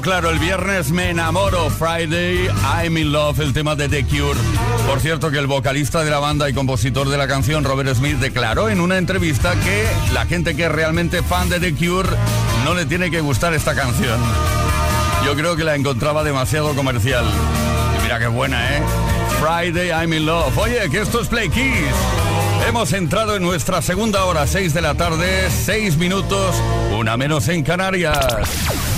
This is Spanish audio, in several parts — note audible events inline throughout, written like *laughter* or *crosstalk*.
Claro, el viernes me enamoro. Friday, I'm in love, el tema de The Cure. Por cierto, que el vocalista de la banda y compositor de la canción, Robert Smith, declaró en una entrevista que la gente que es realmente fan de The Cure no le tiene que gustar esta canción. Yo creo que la encontraba demasiado comercial. Y mira qué buena, ¿eh? Friday, I'm in love. Oye, que esto es Play Kiss. Hemos entrado en nuestra segunda hora, 6 de la tarde, 6 minutos, una menos en Canarias.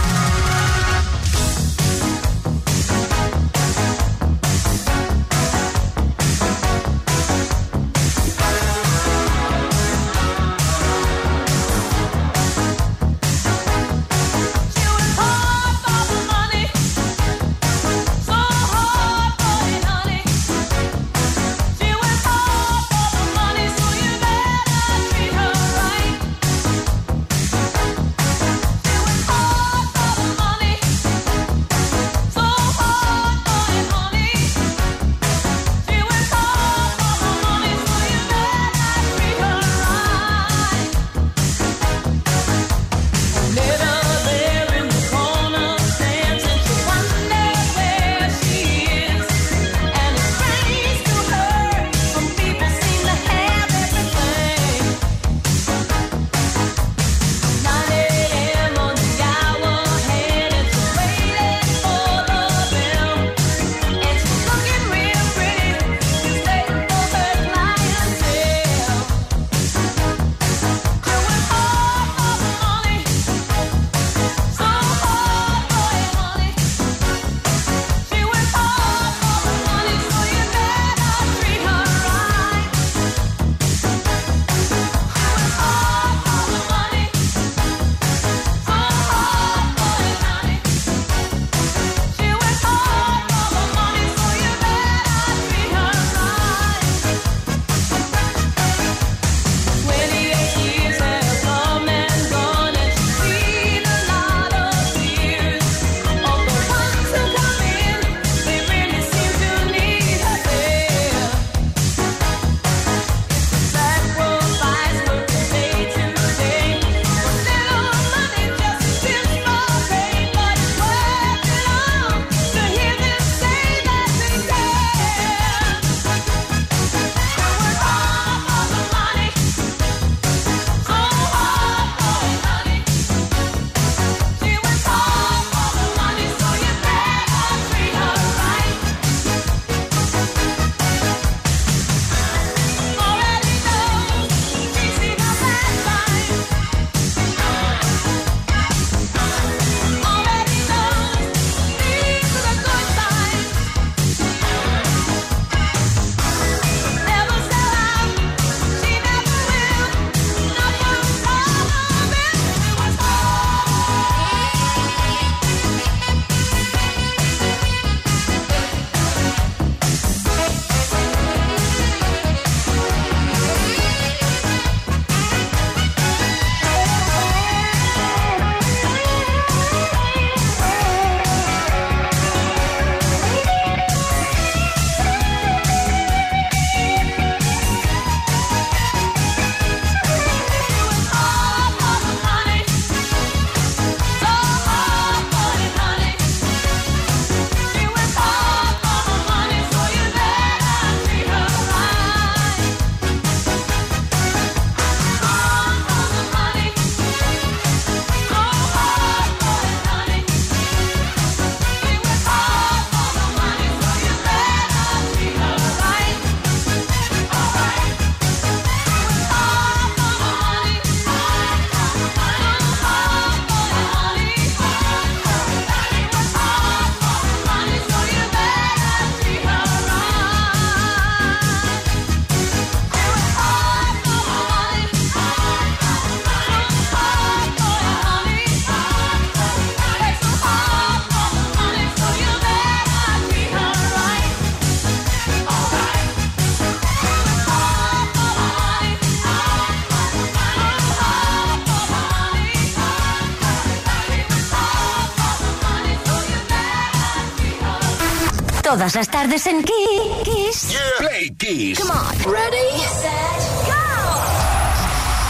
Todas las tardes en Kiss. Play Kiss. Come on. Ready, set, go.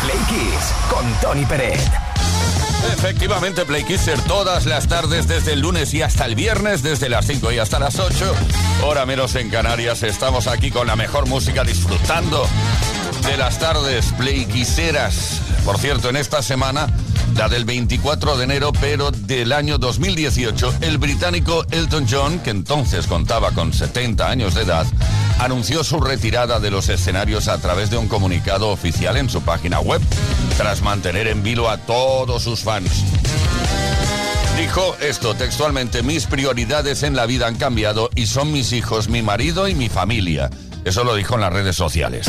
Play Kiss con Tony Pérez. Efectivamente, Play Kisser todas las tardes desde el lunes y hasta el viernes, desde las 5 y hasta las 8. Hora menos en Canarias, estamos aquí con la mejor música disfrutando de las tardes Play Kisseras. Por cierto, en esta semana del 24 de enero, pero del año 2018, el británico Elton John, que entonces contaba con 70 años de edad, anunció su retirada de los escenarios a través de un comunicado oficial en su página web, tras mantener en vilo a todos sus fans. Dijo esto textualmente, mis prioridades en la vida han cambiado y son mis hijos, mi marido y mi familia. Eso lo dijo en las redes sociales.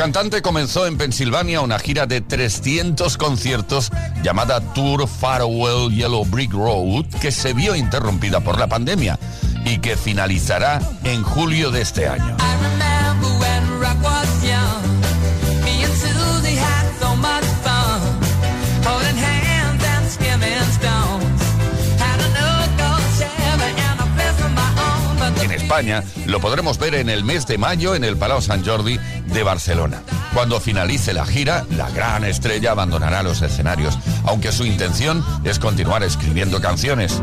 Cantante comenzó en Pensilvania una gira de 300 conciertos llamada Tour Farewell Yellow Brick Road, que se vio interrumpida por la pandemia y que finalizará en julio de este año. Lo podremos ver en el mes de mayo en el Palau Sant Jordi de Barcelona. Cuando finalice la gira, la gran estrella abandonará los escenarios, aunque su intención es continuar escribiendo canciones.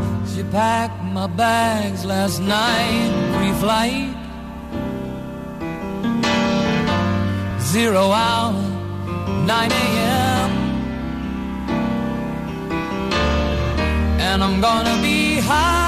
Zero hour, 9 a.m. And I'm gonna be high.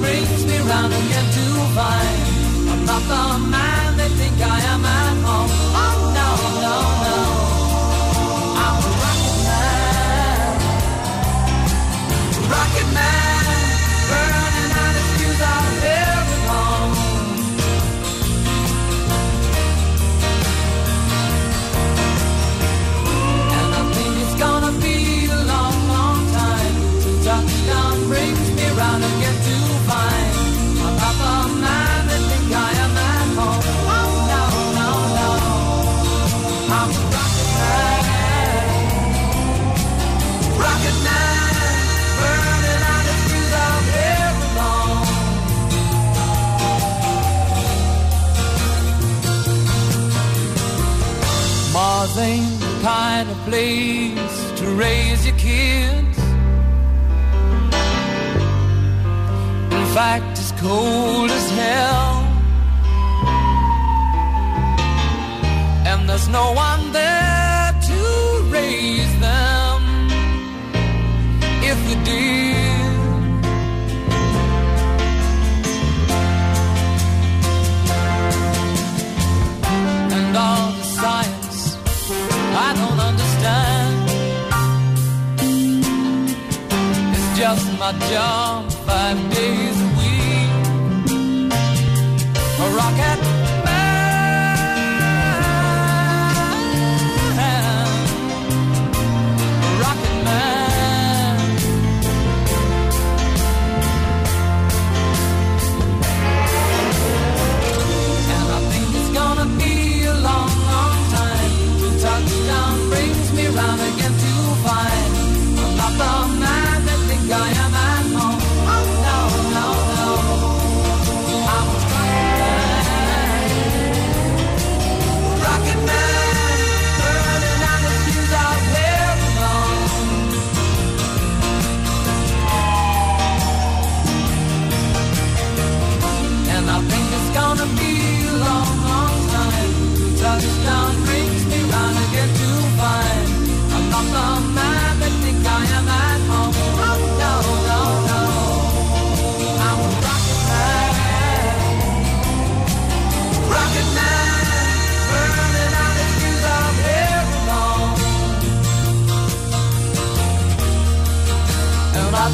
Brings me round again to find I'm not the man they think I am at home. Oh no, no, no. Place to raise your kids. In fact, it's cold as hell. And there's no one there my job five days a week. A rocket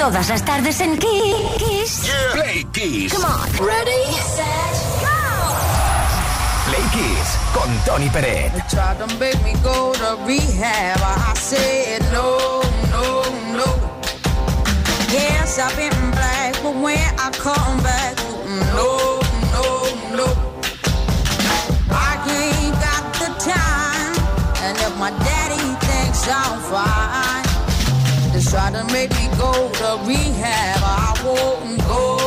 Todas las tardes en Kiss. Play Kiss. Come on. Ready, set, go. Play Kiss con Tony Peret. They tried to make me go to rehab. I said no, no, no. Yes, I've been black, but when I come back, no, no, no. I ain't got the time, and if my daddy thinks I'm fine, try to make me go to rehab. I won't go,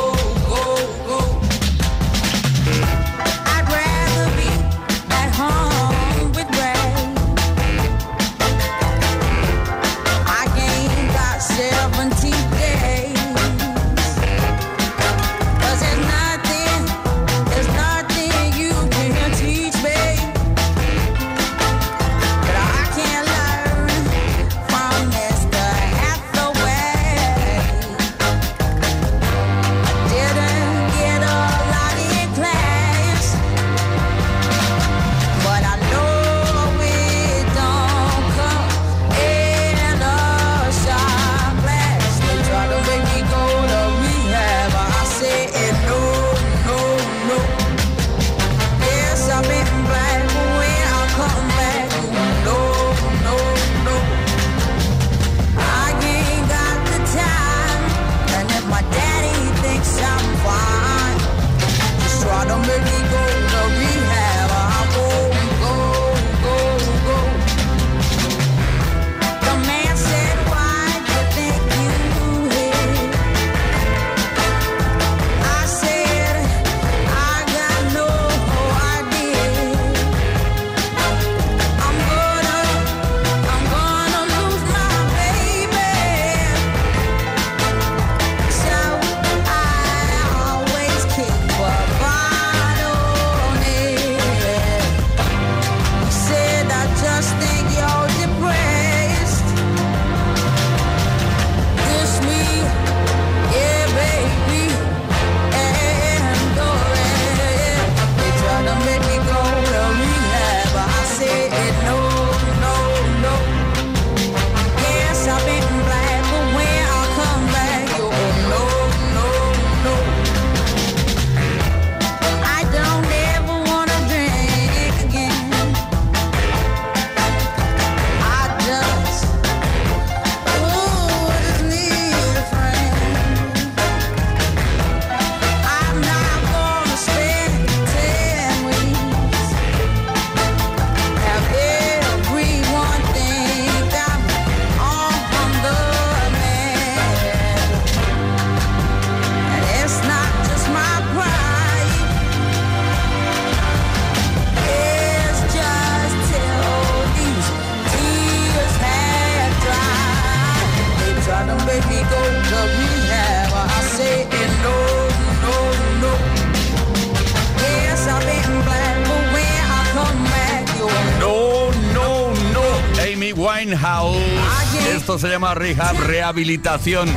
Esto se llama rehab, rehabilitación.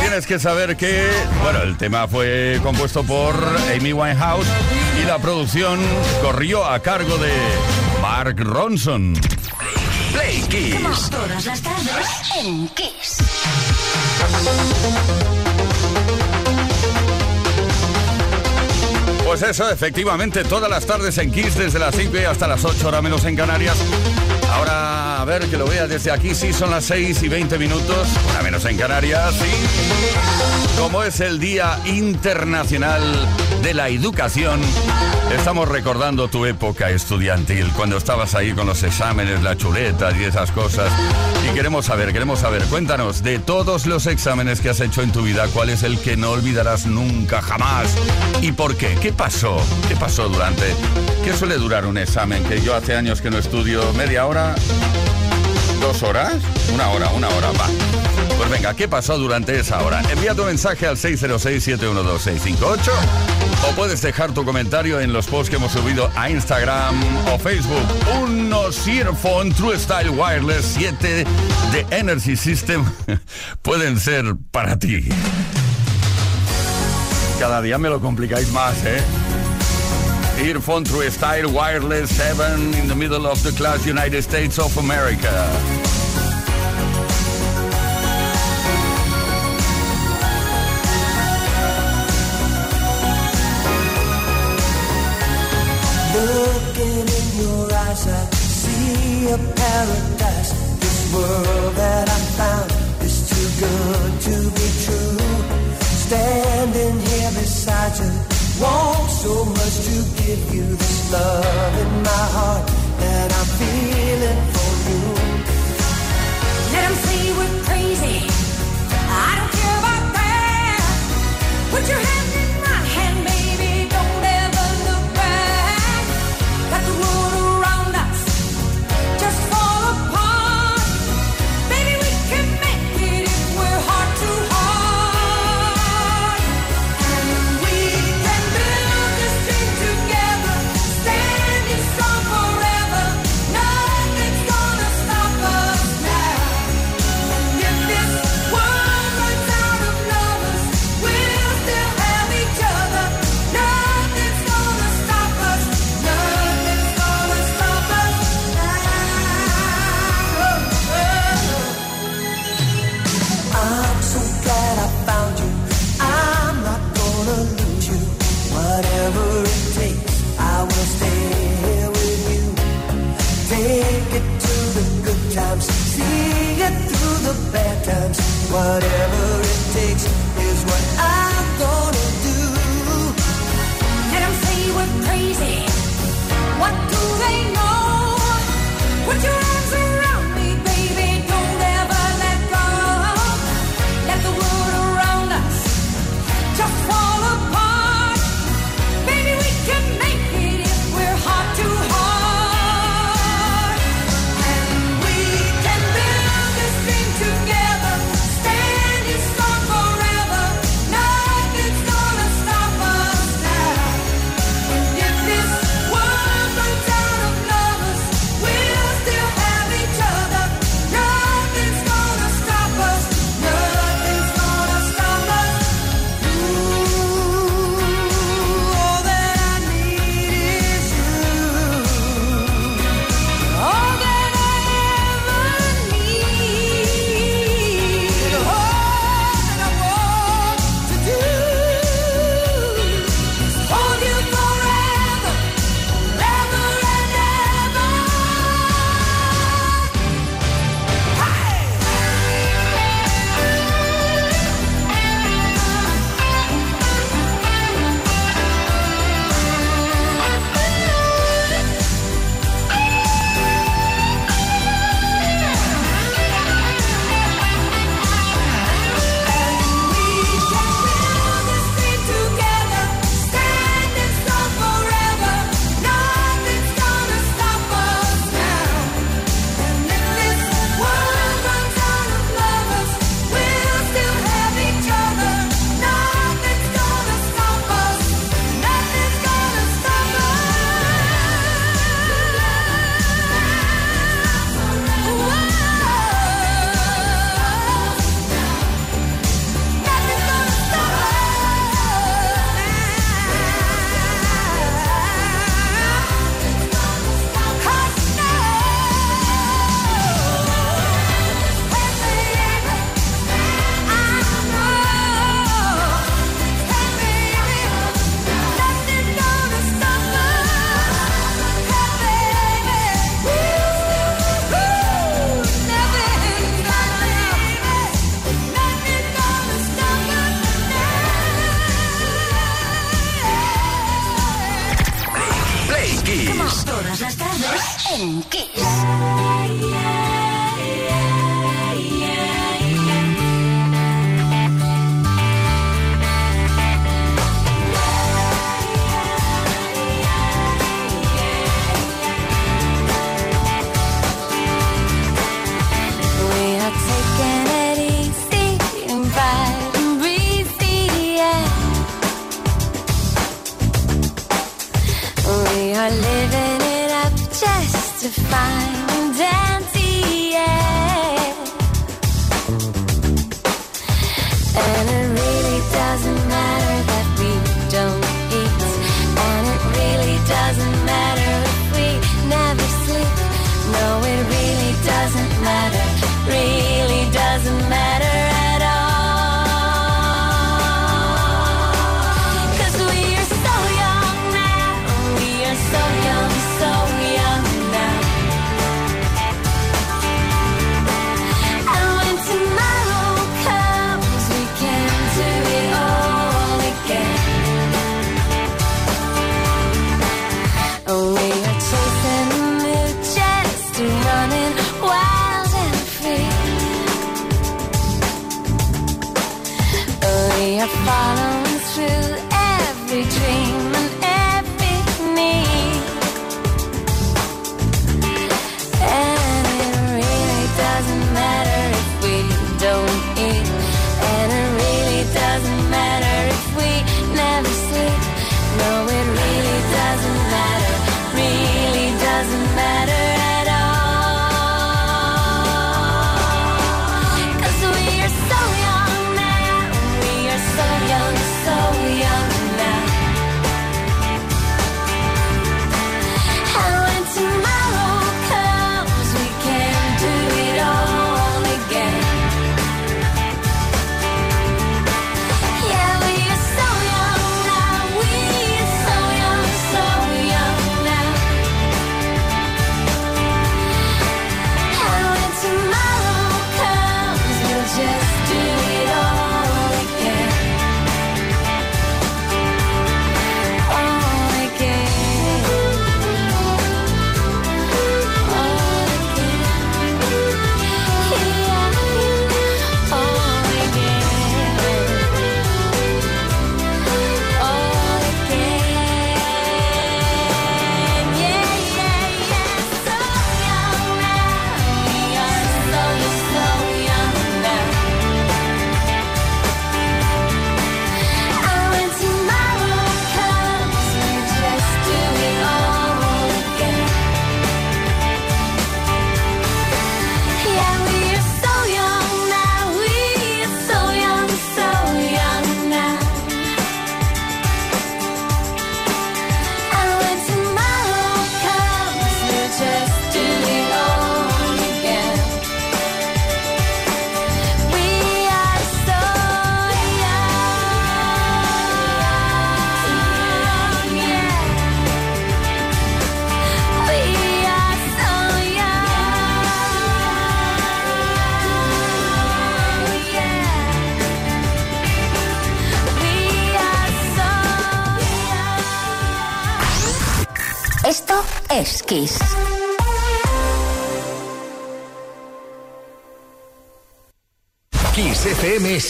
Tienes que saber que, bueno, el tema fue compuesto por Amy Winehouse y la producción corrió a cargo de Mark Ronson. Play Kiss. Todas las tardes en Kiss. Pues eso, efectivamente, todas las tardes en Kiss, desde las 5 y hasta las 8, hora menos en Canarias. Ahora A ver, que lo vea desde aquí. Sí, son las 6 y 20 minutos, una menos en Canarias. Sí. Como es el Día Internacional de la Educación, estamos recordando tu época estudiantil, cuando estabas ahí con los exámenes, la chuleta y esas cosas. Y queremos saber, queremos saber, cuéntanos, de todos los exámenes que has hecho en tu vida, ¿cuál es el que no olvidarás nunca, jamás? ¿Y por qué? ¿Qué pasó? ¿Qué pasó durante? ¿Qué suele durar un examen? Que yo hace años que no estudio media hora, dos horas, una hora, una hora, va. Pues venga, ¿qué pasó durante esa hora? Envía tu mensaje al 606-712-658 o puedes dejar tu comentario en los posts que hemos subido a Instagram o Facebook. Unos Earphone True Style Wireless 7 de Energy System *laughs* pueden ser para ti. Cada día me lo complicáis más, ¿eh? Earphone True Style Wireless 7 in the middle of the class United States of America. Looking in your eyes, I see a paradise. This world that I found is too good to be true. You, want so much to give you this love in my heart that I'm feeling for you. Let 'em say we're crazy. I don't care about that. Put your hand what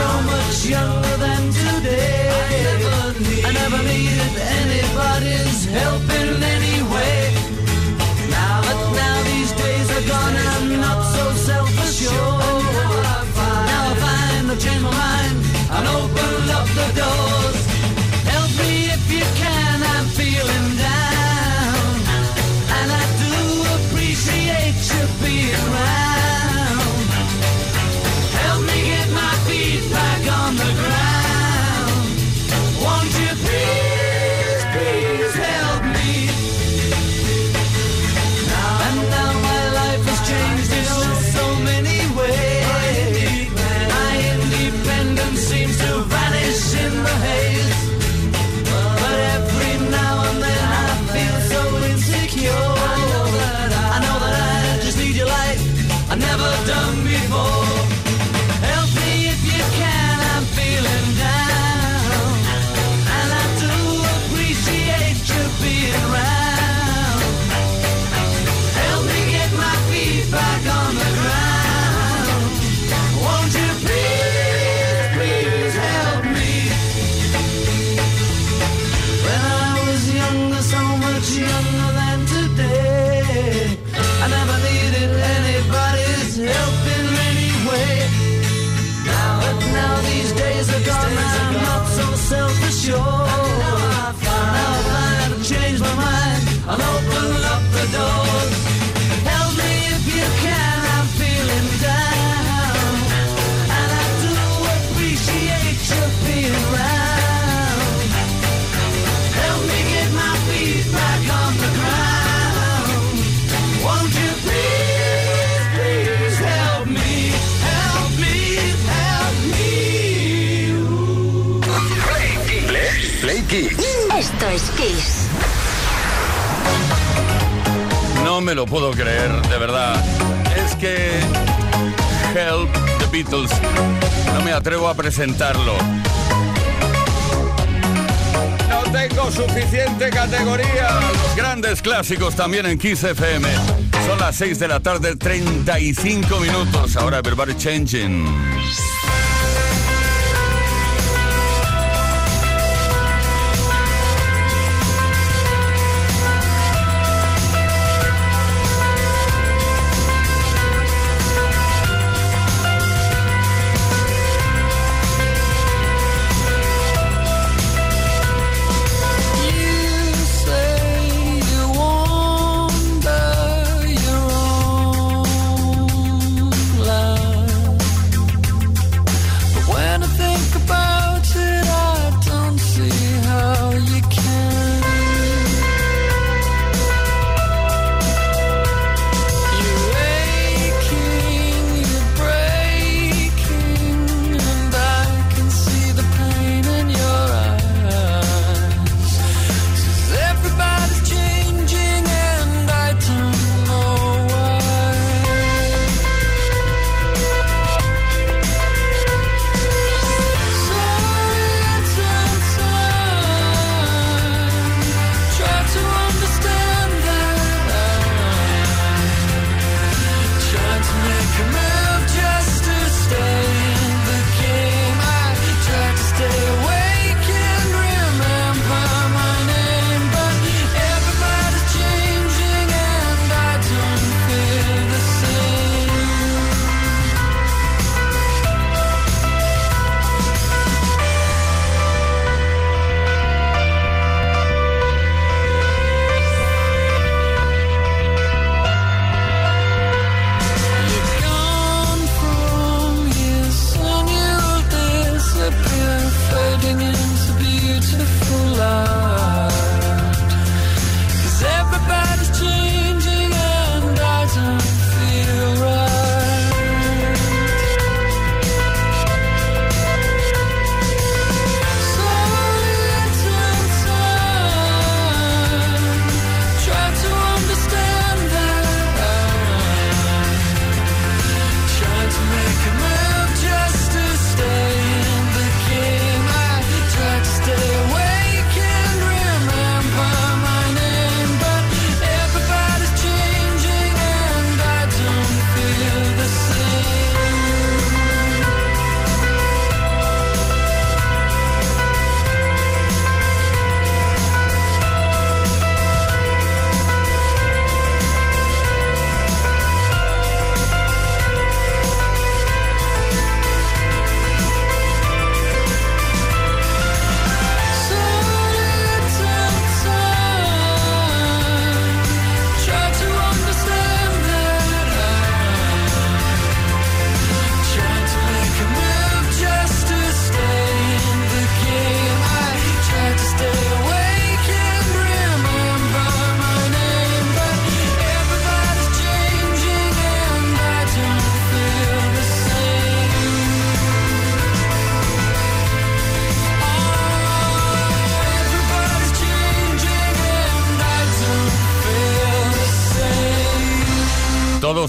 so much younger than today. I never, need, I never needed anybody's help in any way. Now, but now these days are gone, and I'm not so self-assured. Now I find I've changed my mind and opened up the doors. Esto es Kiss. No me lo puedo creer, de verdad. Es que Help the Beatles. No me atrevo a presentarlo. No tengo suficiente categoría. Los grandes clásicos también en Kiss FM. Son las 6 de la tarde, 35 minutos. Ahora, Verbal Changing.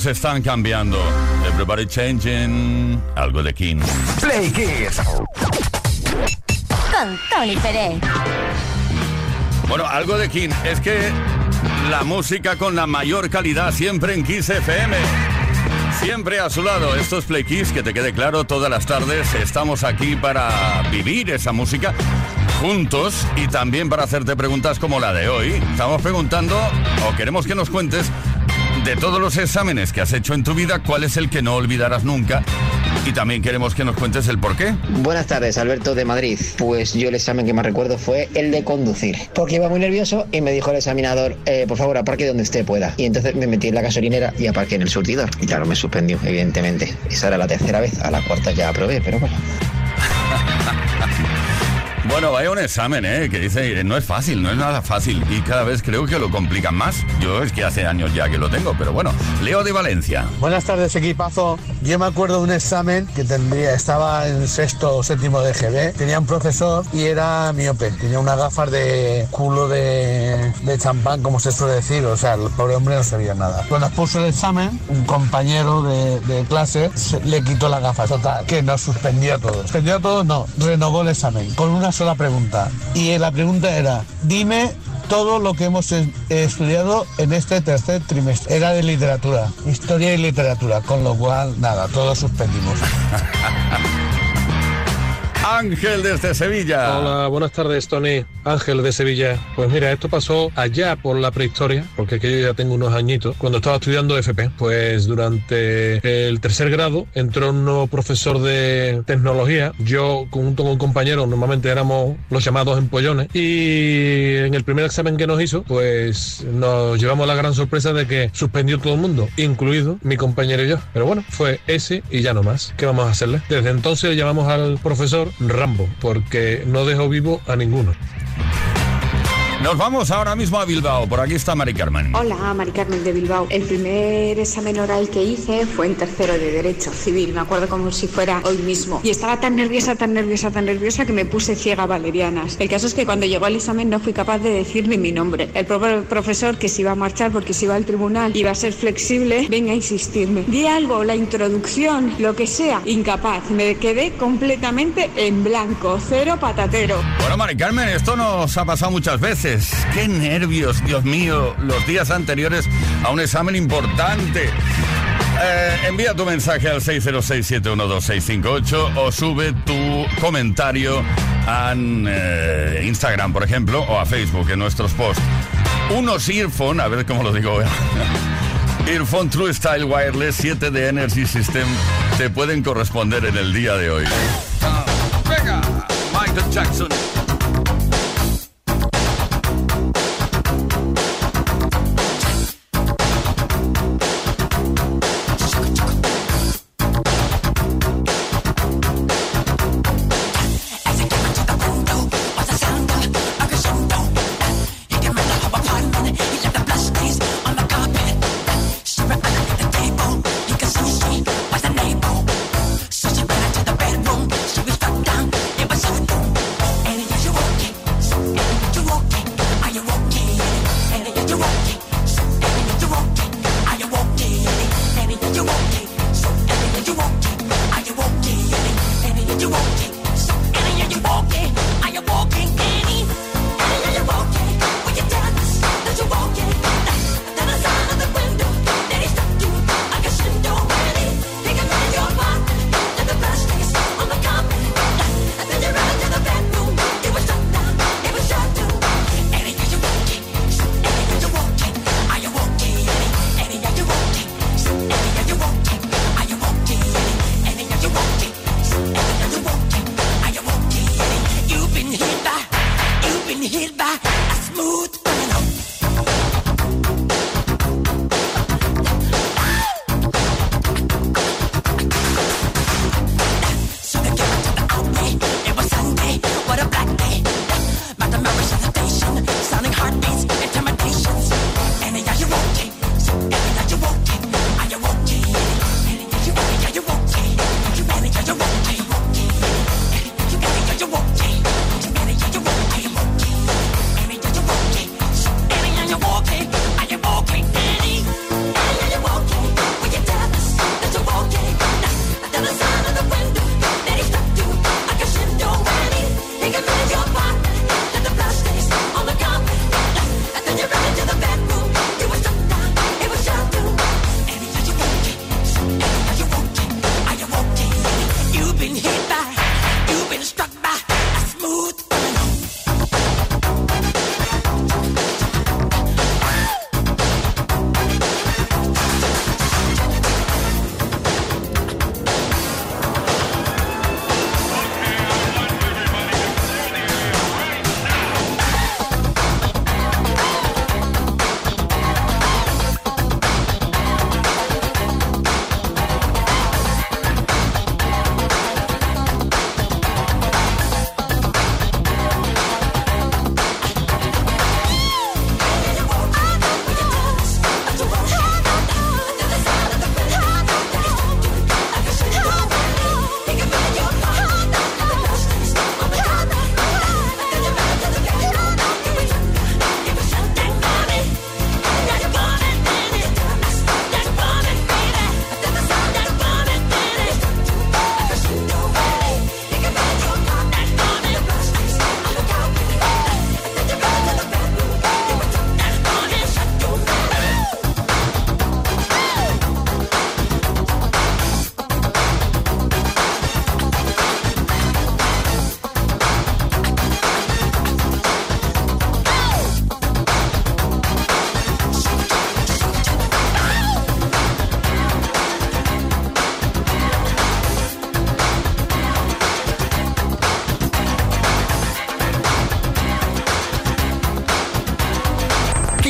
Todos están cambiando. Everybody changing. Algo de King. Play Kiss. Con Tony Pérez. Bueno, algo de King. Es que la música con la mayor calidad siempre en Kiss FM. Siempre a su lado. Esto es Play Kiss, que te quede claro, todas las tardes estamos aquí para vivir esa música juntos y también para hacerte preguntas como la de hoy. Estamos preguntando, o queremos que nos cuentes, de todos los exámenes que has hecho en tu vida, cuál es el que no olvidarás nunca. Y también queremos que nos cuentes el por qué. Buenas tardes, Alberto de Madrid. Pues yo el examen que más recuerdo fue el de conducir. Porque iba muy nervioso y me dijo el examinador, eh, por favor, aparque donde usted pueda. Y entonces me metí en la gasolinera y aparqué en el surtidor. Y claro, me suspendió, evidentemente. Esa era la tercera vez, a la cuarta ya aprobé, pero bueno. *laughs* Bueno, vaya un examen, ¿eh? Que dice, no es fácil, no es nada fácil. Y cada vez creo que lo complican más. Yo es que hace años ya que lo tengo, pero bueno. Leo de Valencia. Buenas tardes, equipazo. Yo me acuerdo de un examen que tendría, estaba en sexto o séptimo de GB. Tenía un profesor y era miope. Tenía unas gafas de culo de, de champán, como se suele decir. O sea, el pobre hombre no sabía nada. Cuando puso el examen, un compañero de, de clase se- le quitó las gafas. Total, que nos suspendió a todos. Suspendió a todos, no. Renovó el examen con una sola pregunta. Y la pregunta era, dime todo lo que hemos es- estudiado en este tercer trimestre. Era de literatura, historia y literatura, con lo cual, nada, todos suspendimos. *laughs* Ángel desde Sevilla. Hola, buenas tardes, Tony. Ángel de Sevilla. Pues mira, esto pasó allá por la prehistoria, porque que yo ya tengo unos añitos, cuando estaba estudiando FP. Pues durante el tercer grado entró un nuevo profesor de tecnología. Yo, junto con un compañero, normalmente éramos los llamados empollones. Y en el primer examen que nos hizo, pues nos llevamos la gran sorpresa de que suspendió todo el mundo, incluido mi compañero y yo. Pero bueno, fue ese y ya no más. ¿Qué vamos a hacerle? Desde entonces llamamos al profesor Rambo, porque no dejó vivo a ninguno. Nos vamos ahora mismo a Bilbao. Por aquí está Mari Carmen. Hola, Mari Carmen de Bilbao. El primer examen oral que hice fue en tercero de Derecho Civil, me acuerdo como si fuera hoy mismo. Y estaba tan nerviosa, tan nerviosa, tan nerviosa que me puse ciega valerianas. El caso es que cuando llegó el examen no fui capaz de decir ni mi nombre. El pro- profesor que se iba a marchar porque se iba al tribunal iba a ser flexible, venga a insistirme. Di algo, la introducción, lo que sea, incapaz. Me quedé completamente en blanco, cero patatero. Bueno, Mari Carmen, esto nos ha pasado muchas veces. Qué nervios, Dios mío, los días anteriores a un examen importante. Eh, envía tu mensaje al 606-712-658 o sube tu comentario a eh, Instagram, por ejemplo, o a Facebook en nuestros posts. Unos earphone, a ver cómo lo digo. *laughs* Earphone True Style Wireless 7 de Energy System te pueden corresponder en el día de hoy. Michael Jackson.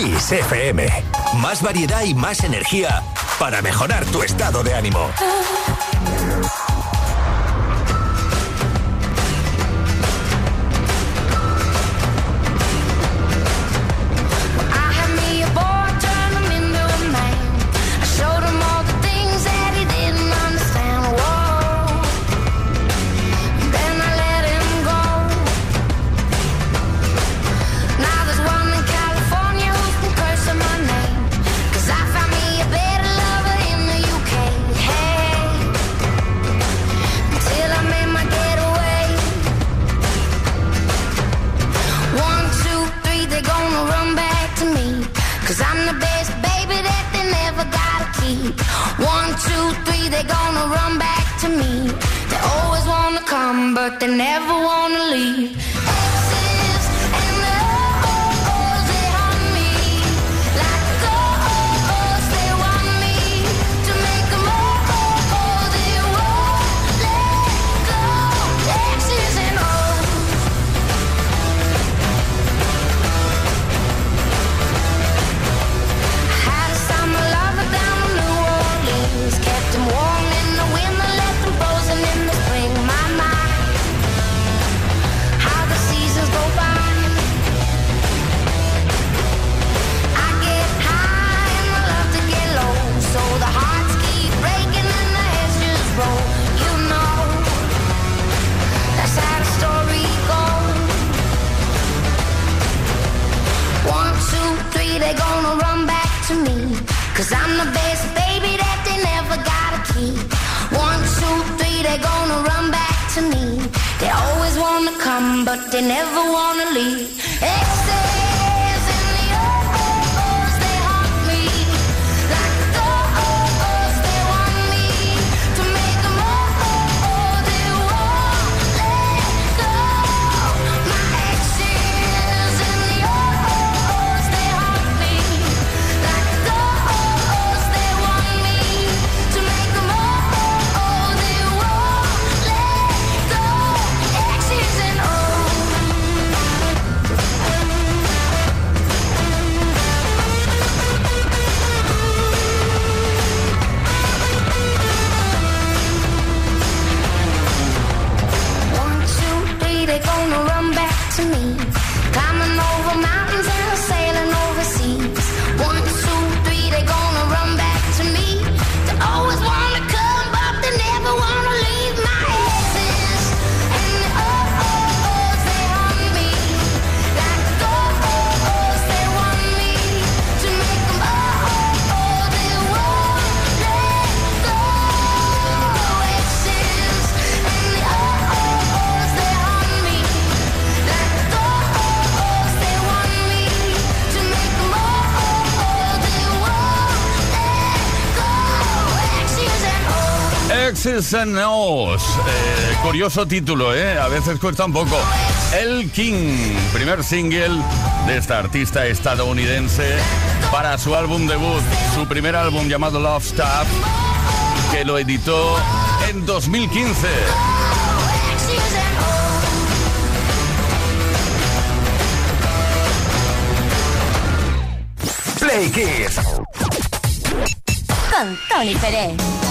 Kiss FM. Más variedad y más energía para mejorar tu estado de ánimo. never Cause I'm the best baby that they never gotta keep. One, two, three, they're gonna run back to me. They always wanna come, but they never wanna leave. It's Texas and eh, curioso título, ¿eh? A veces cuesta un poco. El King, primer single de esta artista estadounidense para su álbum debut, su primer álbum llamado Love Stuff, que lo editó en 2015. Play Kids. Con Tony Pérez.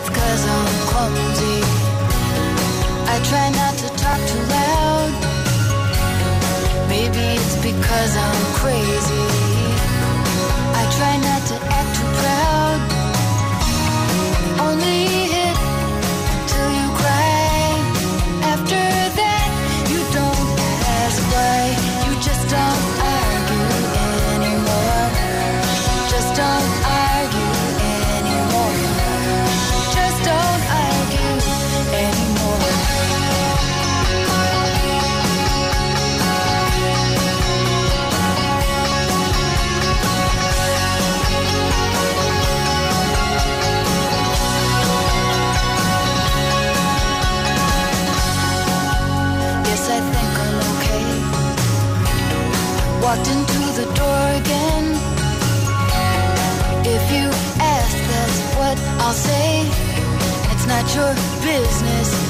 it's cause I'm clumsy. I try not to talk too loud. Maybe it's because I'm crazy. Your business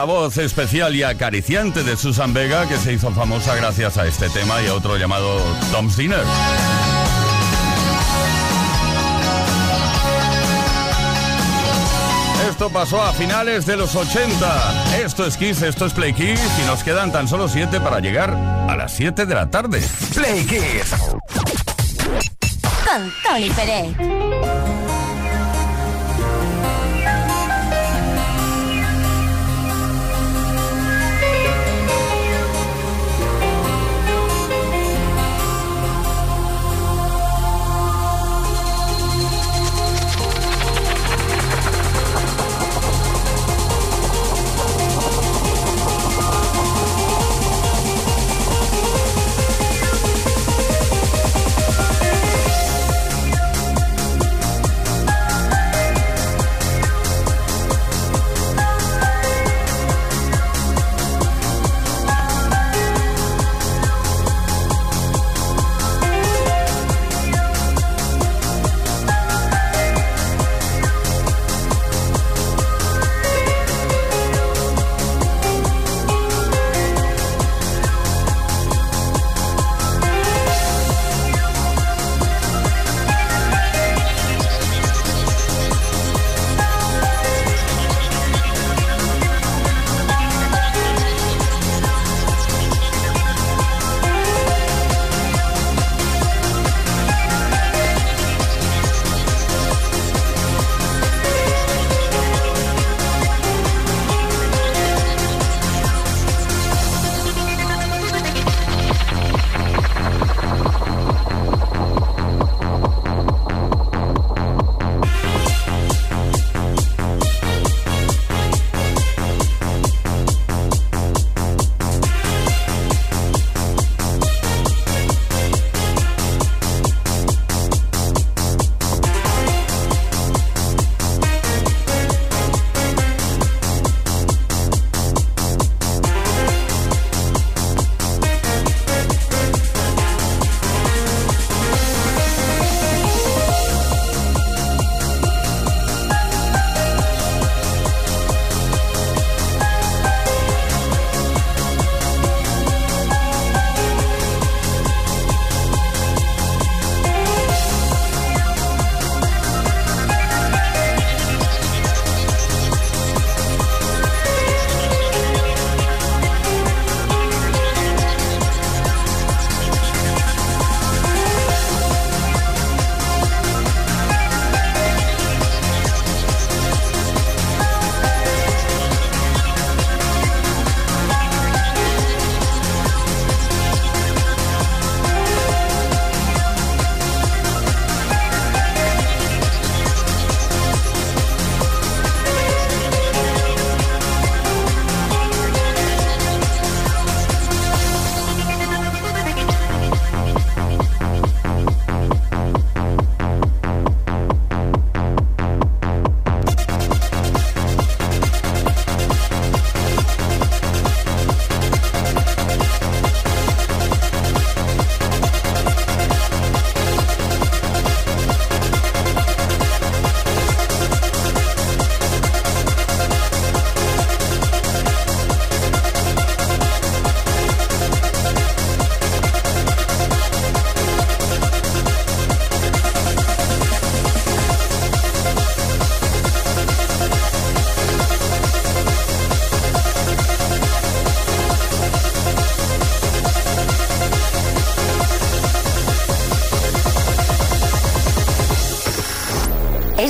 La voz especial y acariciante de Susan Vega, que se hizo famosa gracias a este tema y a otro llamado Tom's Dinner. Esto pasó a finales de los 80. Esto es Kiss, esto es Play Kiss y nos quedan tan solo 7 para llegar a las 7 de la tarde. Play Kiss. Con Tony Pérez.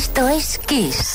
Esto es Kiss.